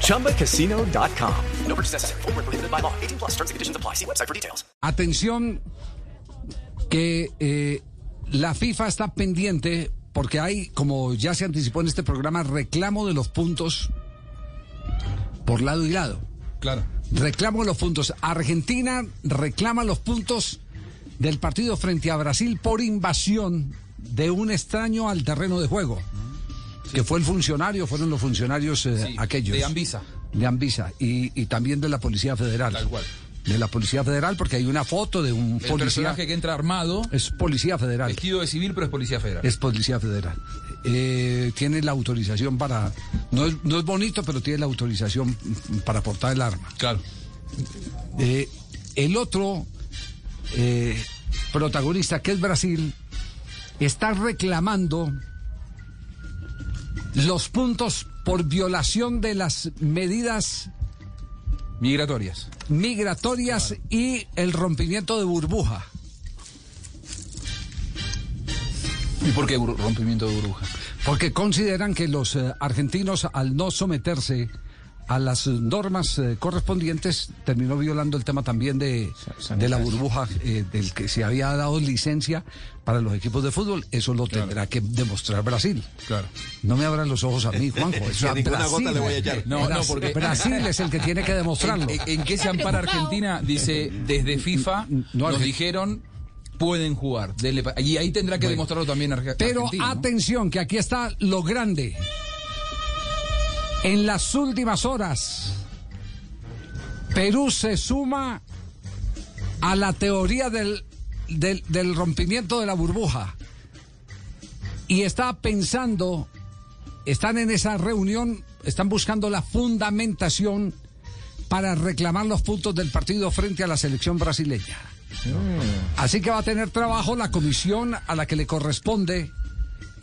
ChumbaCasino.com. No purchase necessary. Full prohibited by law. 18 plus terms and conditions apply. See website for details. Atención, que eh, la FIFA está pendiente porque hay, como ya se anticipó en este programa, reclamo de los puntos por lado y lado. Claro. Reclamo de los puntos. Argentina reclama los puntos del partido frente a Brasil por invasión de un extraño al terreno de juego. Que fue el funcionario, fueron los funcionarios eh, Sí, aquellos. de Anvisa. De Anvisa. Y, y también de la Policía Federal. Tal cual. De la Policía Federal, porque hay una foto de un El policía. personaje que entra armado, Es Policía Federal. vestido de civil, pero es policía federal. Es Policía Federal. Eh, tiene la autorización para. No es, no es bonito, pero tiene la autorización para portar el arma. Claro. Eh, el otro protagonista, que es Brasil, está reclamando los puntos por violación de las medidas Migratorias. migratorias y el rompimiento de burbuja. ¿Y por qué rompimiento de burbuja? Porque consideran que los eh, argentinos, al no someterse a las eh, normas eh, correspondientes, terminó violando el tema también de, de la burbuja eh, del que se había dado licencia para los equipos de fútbol. Eso lo tendrá que demostrar Brasil. Claro. No me abran los ojos a mí, Juanjo. Eso a ninguna Brasil, gota le voy a echar. No, no, Bras- porque- Brasil es el que tiene que demostrarlo. ¿En, en qué se ampara Argentina? Dice, desde FIFA No, nos dijeron, pueden jugar. Y ahí tendrá que Bueno. demostrarlo también Arge- Pero Argentina. ¿no? atención, que aquí está lo grande. En las últimas horas, Perú se suma a la teoría del, del, del rompimiento de la burbuja. Y está pensando, están en esa reunión, están buscando la fundamentación para reclamar los puntos del partido frente a la selección brasileña. Así que va a tener trabajo la comisión a la que le corresponde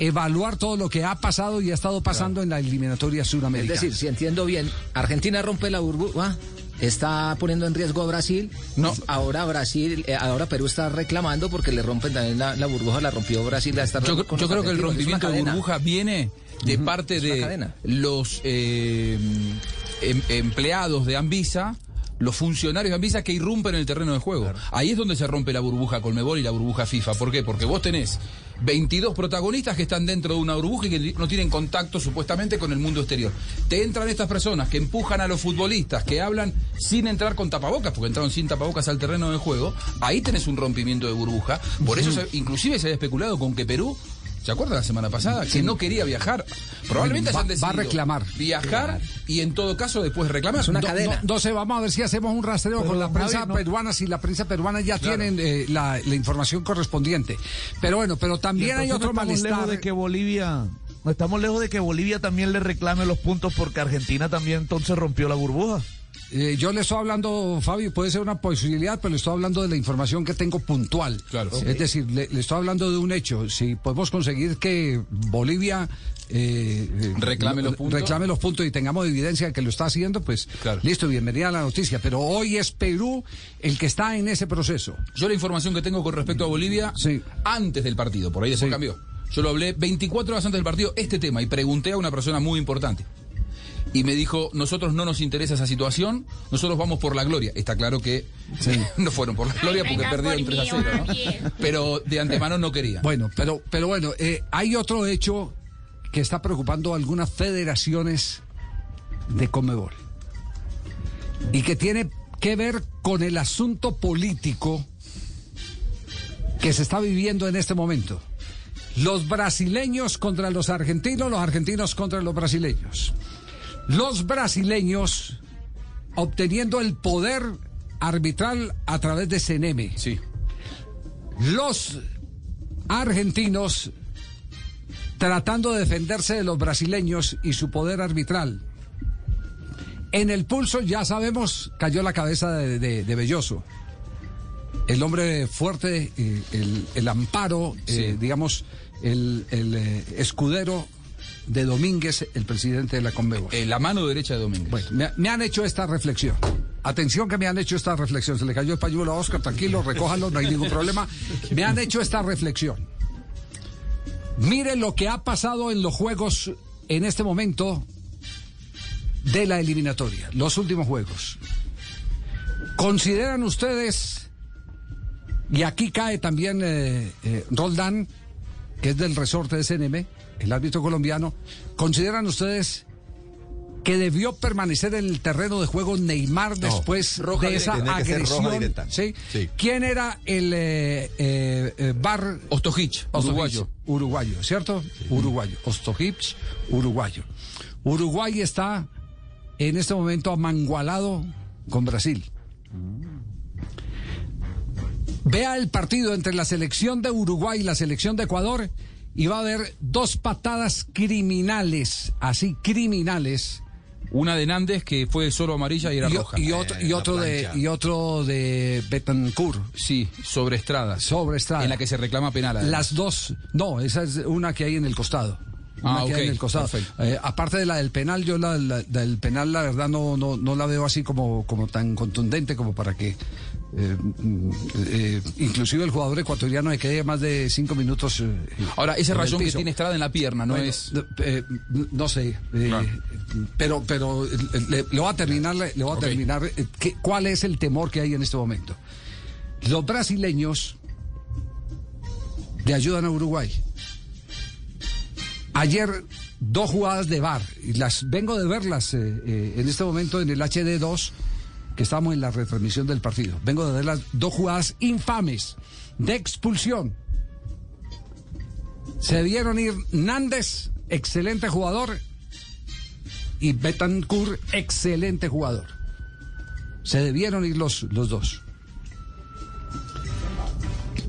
evaluar todo lo que ha pasado y ha estado pasando en la eliminatoria Es suramericana. decir, si entiendo bien, Argentina rompe la burbuja, está poniendo en riesgo a Brasil. No. Ahora Brasil, eh, ahora Perú está reclamando porque le rompen también la, la burbuja, la rompió Brasil. La está Yo, yo creo que el. Es rompimiento de burbuja viene de parte es de cadena. los eh, em- empleados de Anvisa, los funcionarios de Anvisa que irrumpen en el terreno de juego. Ahí es donde se rompe la burbuja Colmebol y la burbuja FIFA. ¿Por qué? Porque vos tenés 22 protagonistas que están dentro de una burbuja y que no tienen contacto supuestamente con el mundo exterior. Te entran estas personas que empujan a los futbolistas, que hablan sin entrar con tapabocas, porque entraron sin tapabocas al terreno de juego. Ahí tenés un rompimiento de burbuja. Por eso, se- inclusive se había especulado con que Perú ¿Se acuerdan la semana pasada? Que no quería viajar. Probablemente Va- hayan va a reclamar. Viajar y en todo caso después reclamar. Es una cadena. no, Entonces vamos a ver si hacemos un rastreo con la prensa no- peruana, si la prensa peruana ya Claro. tienen eh, la, la información correspondiente. Pero bueno, pero también hay otro no estamos malestar. lejos de que Bolivia no estamos lejos de que Bolivia también le reclame los puntos porque Argentina también entonces rompió la burbuja. Eh, yo le estoy hablando, Fabio, puede ser una posibilidad, pero le estoy hablando de la información que tengo puntual. Claro. Es decir, le, le estoy hablando de un hecho. Si podemos conseguir que Bolivia eh, eh, Reclame los puntos. reclame los puntos y tengamos evidencia de que lo está haciendo, pues Claro. listo, bienvenida a la noticia. Pero hoy es Perú el que está en ese proceso. Yo la información que tengo con respecto a Bolivia, Sí. antes del partido, por ahí después Sí. cambió. Yo lo hablé 24 horas antes del partido, este tema, y pregunté a una persona muy importante. Y me dijo, nosotros no nos interesa esa situación, nosotros vamos por la gloria. Está claro que no fueron por la gloria porque perdieron por 3 a mí, 0, ¿no? Pero de antemano no quería. Bueno, pero, pero bueno, eh, hay otro hecho que está preocupando a algunas federaciones de Comebol y que tiene que ver con el asunto político que se está viviendo en este momento. Los brasileños contra los argentinos, los argentinos contra los brasileños. Los brasileños obteniendo el poder arbitral a través de CNM Sí. los argentinos tratando de defenderse de los brasileños y su poder arbitral. En el pulso ya sabemos cayó la cabeza de, de- de Belloso. el hombre fuerte, eh, el, el amparo, eh, digamos, el, el, eh, escudero de Domínguez, el presidente de la Conmebol. Eh, la mano derecha de Domínguez. Bueno, me, me han hecho esta reflexión. Atención que me han hecho esta reflexión. Se le cayó el pañuelo a Oscar, tranquilo, recójalo, no hay ningún problema. Me han hecho esta reflexión. Mire lo que ha pasado en los juegos en este momento de la eliminatoria, los últimos juegos. ¿Consideran ustedes, y aquí cae también eh, eh, Roldán, que es del resorte de CNM, el árbitro colombiano, ¿consideran ustedes que debió permanecer en el terreno de juego Neymar después roja de esa agresión? directa. ¿sí? Sí. ¿Quién era el eh, eh, eh, bar Ostojic, Ostojic, uruguayo. Uruguayo, ¿cierto? Uruguayo. Ostojic, uruguayo. Uruguay está en este momento amangualado con Brasil. Vea el partido entre la selección de Uruguay y la selección de Ecuador y va a haber dos patadas criminales, así criminales, Una de Nández que fue solo amarilla y era y, roja. y otro, y la otro de y otro de Betancourt. Sí, sobre Estrada. Sobre Estrada. En la que se reclama penal. además. Las dos, no, esa es una que hay en el costado. Una Ah, que hay ok, en el costado. Eh, aparte de la del penal, yo la, la- del penal la verdad no, no, no la veo así como, como tan contundente como para que eh, mm, eh, inclusive el jugador ecuatoriano se quede más de cinco minutos. eh, Ahora, ese rayón que tiene Estrada en la pierna, ¿no Bueno, es...? eh, no sé, eh, pero pero eh, le, le voy a terminar, le, voy a terminar eh, cuál es el temor que hay en este momento. Los brasileños le ayudan a Uruguay. Ayer dos jugadas de VAR y las vengo de verlas eh, eh, en este momento en el HD2 que estamos en la retransmisión del partido. Vengo de ver las dos jugadas infames de expulsión. Se vieron ir Nández, excelente jugador, y Betancourt, excelente jugador. Se debieron ir los, los dos.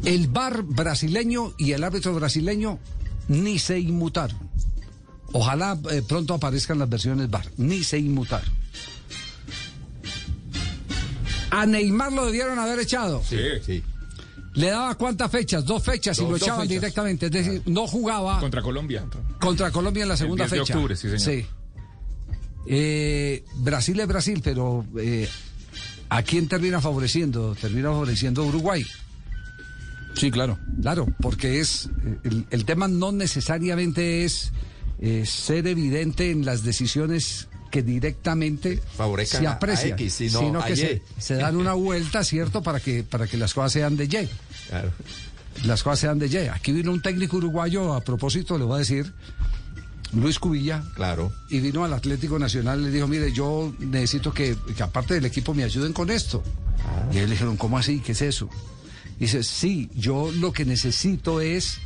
El bar brasileño y el árbitro brasileño ni se inmutaron. Ojalá eh, pronto aparezcan las versiones bar, ni se inmutaron. A Neymar lo debieron haber echado. Sí, sí. Le daba cuántas fechas, dos fechas y lo echaban fechas. directamente. Es decir, no jugaba Contra Colombia. contra Colombia en la segunda 10 de fecha. octubre, sí, señor. Eh, Brasil es Brasil, pero eh, ¿a quién termina favoreciendo? Termina favoreciendo a Uruguay. Sí, claro. Claro, porque es el, el tema no necesariamente es eh, ser evidente en las decisiones que directamente Favorezcan se a- a aprecian, X, sino que Y. se, se dan una vuelta, ¿cierto? Para que, para que las cosas sean de Y. Claro. Las cosas sean de Y. Aquí vino un técnico uruguayo, a propósito, le voy a decir, Luis Cubilla, Claro. y vino al Atlético Nacional y le dijo, mire, yo necesito que, que aparte del equipo me ayuden con esto. Y él le dijeron, ¿cómo así? ¿Qué es eso? Dice, sí, yo lo que necesito es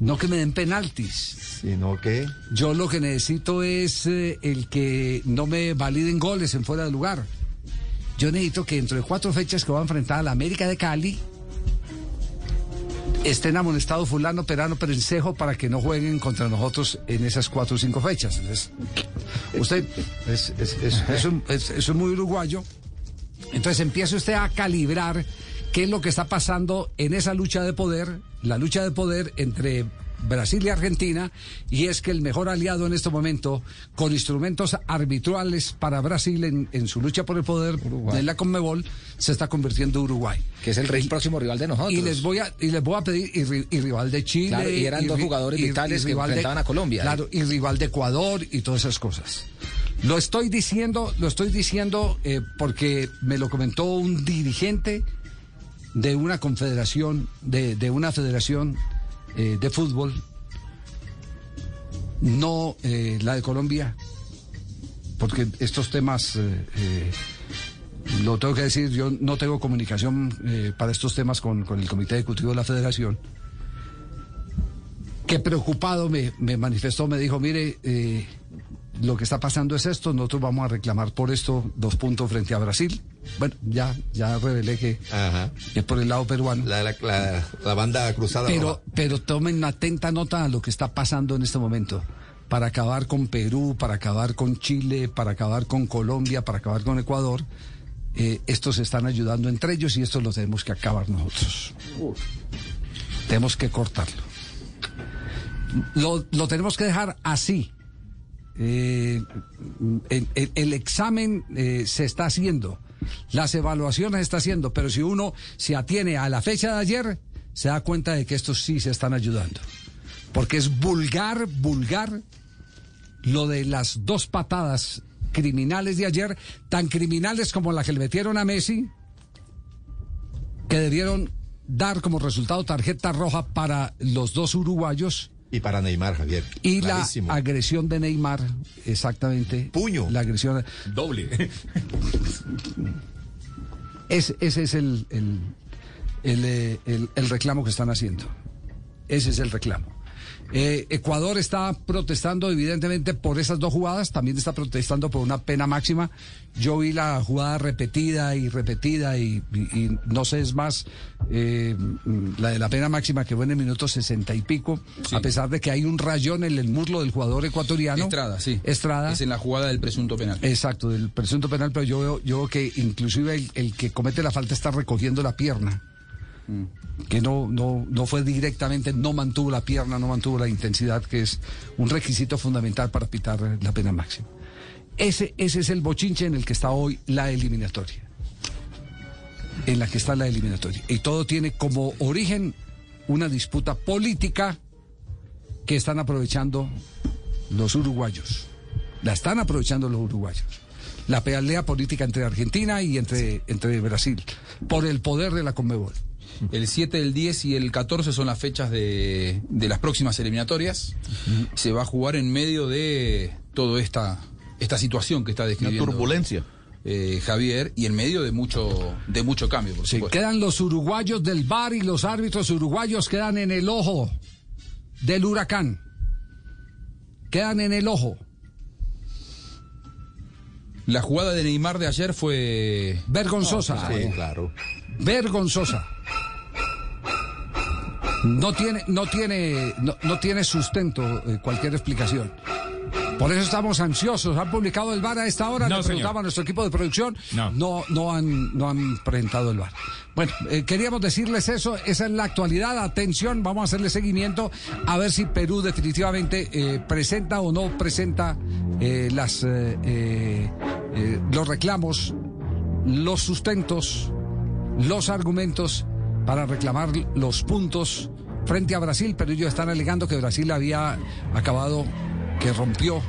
no que me den penaltis. Sino que. Yo lo que necesito es eh, el que no me validen goles en fuera de lugar. Yo necesito que dentro de cuatro fechas que va a enfrentar a la América de Cali estén amonestados fulano, perano, perencejo para que no jueguen contra nosotros en esas cuatro o cinco fechas. Entonces, usted es, es- es- es un- es- es un muy uruguayo. Entonces empieza usted a calibrar qué es lo que está pasando en esa lucha de poder, la lucha de poder entre Brasil y Argentina, y es que el mejor aliado en este momento, con instrumentos arbitrales para Brasil en, en su lucha por el poder en la Conmebol, se está convirtiendo Uruguay. Que es el rey próximo rival de nosotros. Y les voy a, y les voy a pedir, y, y rival de Chile. Claro, y eran dos jugadores vitales que de- enfrentaban a Colombia. Claro, y rival de Ecuador y todas esas cosas. Lo estoy diciendo, lo estoy diciendo eh, porque me lo comentó un dirigente de una confederación, de, de una federación eh, de fútbol, no eh, la de Colombia, porque estos temas, eh, lo tengo que decir, yo no tengo comunicación para estos temas con, con el Comité Ejecutivo de la Federación, que preocupado me, me manifestó, me dijo, mire, lo que está pasando es esto, nosotros vamos a reclamar por esto dos puntos frente a Brasil. Bueno, ya, ya revelé que Ajá. es por el lado peruano. La, la, la, la banda cruzada. Pero, roja. pero tomen atenta nota a lo que está pasando en este momento. Para acabar con Perú, para acabar con Chile, para acabar con Colombia, para acabar con Ecuador, eh, estos están ayudando entre ellos y esto lo tenemos que acabar nosotros. Tenemos que cortarlo. Lo, lo tenemos que dejar así. Eh, el, el- el examen eh, se está haciendo, las evaluaciones está haciendo, pero si uno se atiene a la fecha de ayer, se da cuenta de que estos sí se están ayudando. Porque es vulgar, vulgar lo de las dos patadas criminales de ayer, tan criminales como la que le metieron a Messi, que debieron dar como resultado tarjeta roja para los dos uruguayos Y para Neymar, Javier. y Clarísimo. la agresión de Neymar, exactamente. Puño. La agresión. Doble. Es- ese es el, el, el, eh, el- el reclamo que están haciendo. Ese es el reclamo. Eh, Ecuador está protestando evidentemente por esas dos jugadas, también está protestando por una pena máxima. Yo vi la jugada repetida y repetida y, y- y no sé, es más, eh, la de la pena máxima que fue en el minuto sesenta y pico, Sí. a pesar de que hay un rayón en el muslo del jugador ecuatoriano. Estrada, sí. Estrada. Es en la jugada del presunto penal. Exacto, del presunto penal, pero yo veo, yo veo que inclusive el, el que comete la falta está recogiendo la pierna. Que no, no, no fue directamente, no mantuvo la pierna, no mantuvo la intensidad, que es un requisito fundamental para pitar la pena máxima. Ese, ese es el bochinche en el que está hoy la eliminatoria. En la que está la eliminatoria. Y todo tiene como origen una disputa política que están aprovechando los uruguayos. La están aprovechando los uruguayos. La pelea política entre Argentina y entre, entre Brasil. Por el poder de la Conmebol. El 7, el 10 y el 14 son las fechas de, de las próximas eliminatorias. Se va a jugar en medio de toda esta, esta situación que está Una describiendo turbulencia. eh, Javier y en medio de mucho, de mucho cambio, por supuesto. quedan los uruguayos del bar y los árbitros uruguayos quedan en el ojo del huracán. Quedan en el ojo. La jugada de Neymar de ayer fue Vergonzosa. Sí, claro. vergonzosa. No tiene, no tiene, no, no tiene sustento eh, cualquier explicación. Por eso estamos ansiosos. ¿Han publicado el VAR a esta hora? No, Le señor. preguntaba a nuestro equipo de producción. No. no, no han, no han presentado el VAR. Bueno, eh, queríamos decirles eso. Esa es la actualidad. Atención, vamos a hacerle seguimiento a ver si Perú definitivamente eh, presenta o no presenta eh, las, eh, los reclamos, los sustentos los argumentos para reclamar los puntos frente a Brasil, pero ellos están alegando que Brasil había acabado, que rompió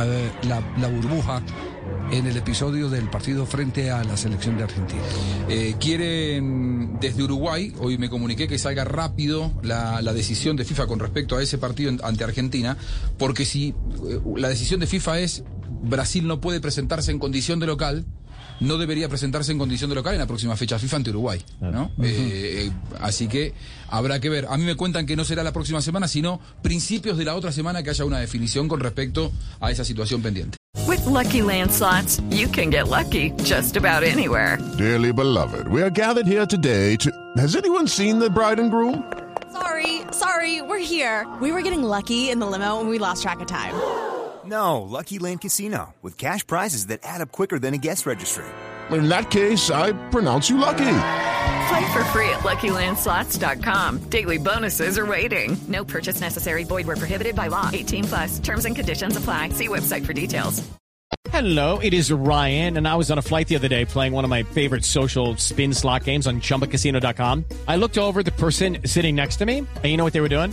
eh, la, burbuja en el episodio del partido frente a la selección de Argentina. Eh, quieren desde Uruguay, hoy me comuniqué que salga rápido la, decisión de FIFA con respecto a ese partido ante Argentina, porque si eh, la decisión de FIFA es Brasil no puede presentarse en condición de local, no debería presentarse en condición de local en la próxima fecha FIFA ante Uruguay. ¿no? Eh, eh, así que habrá que ver. A mí me cuentan que no será la próxima semana, sino principios de la otra semana que haya una definición con respecto a esa situación pendiente. With Lucky Land slots, you can get lucky just about anywhere. Dearly beloved, we are gathered here today to. Has anyone seen the bride and groom? Sorry, sorry, we're here. We were getting lucky in the limo and we lost track of time. No, Lucky Land Casino, with cash prizes that add up quicker than a guest registry. In that case, I pronounce you lucky. Play for free at LuckyLandSlots.com. Daily bonuses are waiting. No purchase necessary. Void where prohibited by law. 18 plus. Terms and conditions apply. See website for details. Hello, it is Ryan, and I was on a flight the other day playing one of my favorite social spin slot games on chumbacasino.com. I looked over at the person sitting next to me, and you know what they were doing?